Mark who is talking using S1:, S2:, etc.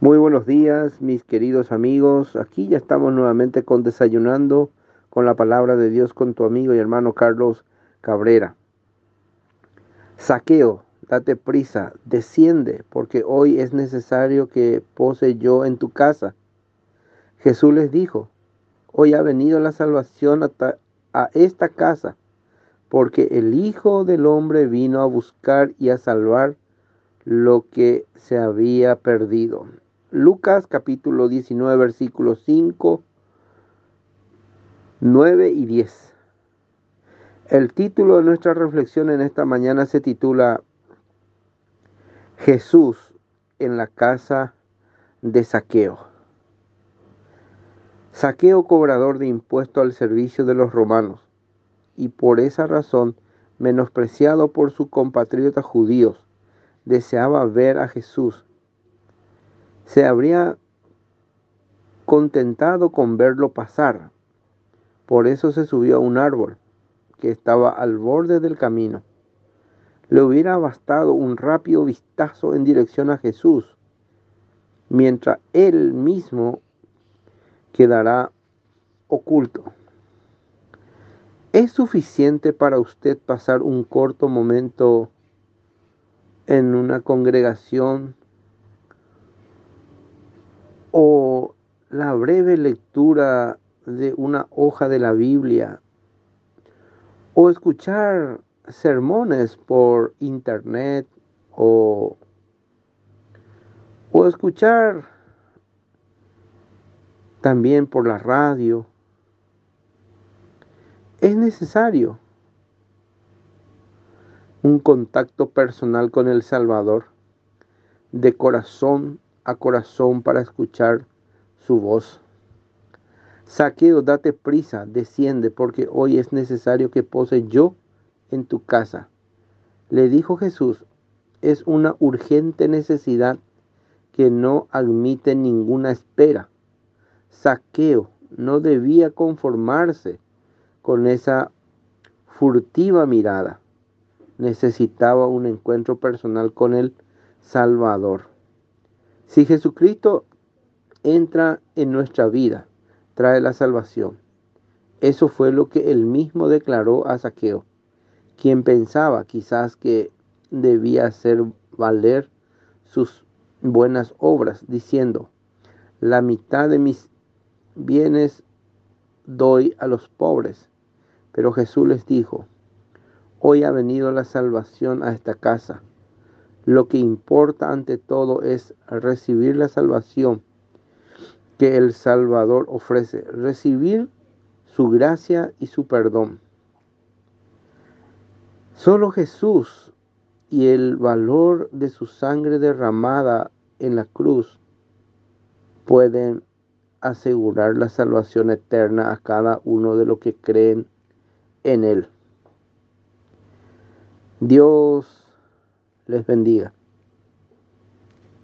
S1: Muy buenos días, mis queridos amigos. Aquí ya estamos nuevamente con Desayunando con la palabra de Dios con tu amigo y hermano Carlos Cabrera. Saqueo, date prisa, desciende, porque hoy es necesario que pose yo en tu casa. Jesús les dijo, hoy ha venido la salvación a esta casa, porque el Hijo del Hombre vino a buscar y a salvar lo que se había perdido. Lucas capítulo 19 versículos 5, 9 y 10. El título de nuestra reflexión en esta mañana se titula Jesús en la casa de saqueo. Saqueo cobrador de impuesto al servicio de los romanos y por esa razón menospreciado por sus compatriotas judíos, deseaba ver a Jesús se habría contentado con verlo pasar. Por eso se subió a un árbol que estaba al borde del camino. Le hubiera bastado un rápido vistazo en dirección a Jesús, mientras él mismo quedará oculto. ¿Es suficiente para usted pasar un corto momento en una congregación o la breve lectura de una hoja de la Biblia o escuchar sermones por internet o, o escuchar también por la radio. Es necesario un contacto personal con el Salvador de corazón a corazón para escuchar su voz. Saqueo, date prisa, desciende, porque hoy es necesario que pose yo en tu casa. Le dijo Jesús, es una urgente necesidad que no admite ninguna espera. Saqueo no debía conformarse con esa furtiva mirada. Necesitaba un encuentro personal con el Salvador. Si Jesucristo entra en nuestra vida, trae la salvación. Eso fue lo que él mismo declaró a Saqueo, quien pensaba quizás que debía hacer valer sus buenas obras, diciendo, la mitad de mis bienes doy a los pobres. Pero Jesús les dijo, hoy ha venido la salvación a esta casa lo que importa ante todo es recibir la salvación que el Salvador ofrece, recibir su gracia y su perdón. Solo Jesús y el valor de su sangre derramada en la cruz pueden asegurar la salvación eterna a cada uno de los que creen en Él. Dios les bendiga.